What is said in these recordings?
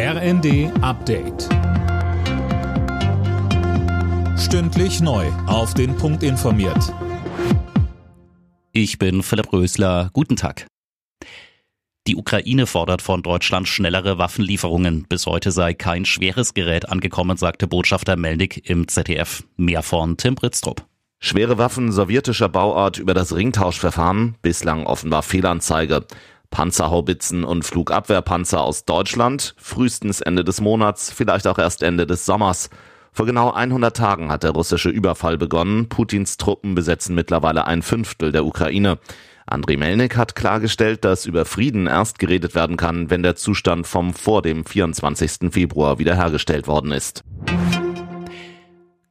RND Update. Stündlich neu. Auf den Punkt informiert. Ich bin Philipp Rösler. Guten Tag. Die Ukraine fordert von Deutschland schnellere Waffenlieferungen. Bis heute sei kein schweres Gerät angekommen, sagte Botschafter Melnik im ZDF. Mehr von Tim Britztrup. Schwere Waffen sowjetischer Bauart über das Ringtauschverfahren, bislang offenbar Fehlanzeige. Panzerhaubitzen und Flugabwehrpanzer aus Deutschland, frühestens Ende des Monats, vielleicht auch erst Ende des Sommers. Vor genau 100 Tagen hat der russische Überfall begonnen. Putins Truppen besetzen mittlerweile ein Fünftel der Ukraine. Andriy Melnik hat klargestellt, dass über Frieden erst geredet werden kann, wenn der Zustand vom vor dem 24. Februar wiederhergestellt worden ist.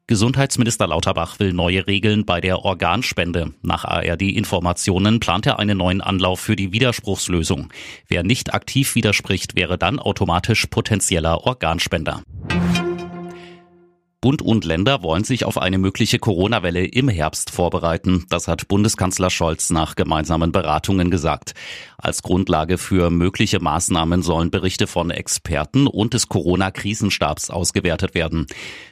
Gesundheitsminister Lauterbach will neue Regeln bei der Organspende. Nach ARD-Informationen plant er einen neuen Anlauf für die Widerspruchslösung. Wer nicht aktiv widerspricht, wäre dann automatisch potenzieller Organspender. Bund und Länder wollen sich auf eine mögliche Corona-Welle im Herbst vorbereiten. Das hat Bundeskanzler Scholz nach gemeinsamen Beratungen gesagt. Als Grundlage für mögliche Maßnahmen sollen Berichte von Experten und des Corona-Krisenstabs ausgewertet werden.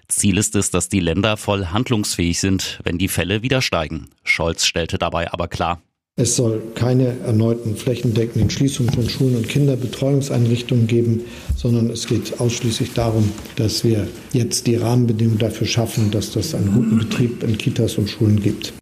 Ziel ist es, dass die Länder voll handlungsfähig sind, wenn die Fälle wieder steigen. Scholz stellte dabei aber klar, es soll keine erneuten flächendeckenden Schließungen von Schulen und Kinderbetreuungseinrichtungen geben, sondern es geht ausschließlich darum, dass wir jetzt die Rahmenbedingungen dafür schaffen, dass das einen guten Betrieb in Kitas und Schulen gibt.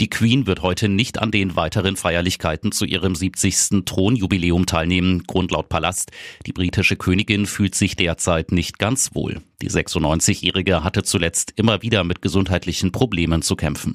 Die Queen wird heute nicht an den weiteren Feierlichkeiten zu ihrem 70. Thronjubiläum teilnehmen, Grund laut Palast. Die britische Königin fühlt sich derzeit nicht ganz wohl. Die 96-Jährige hatte zuletzt immer wieder mit gesundheitlichen Problemen zu kämpfen.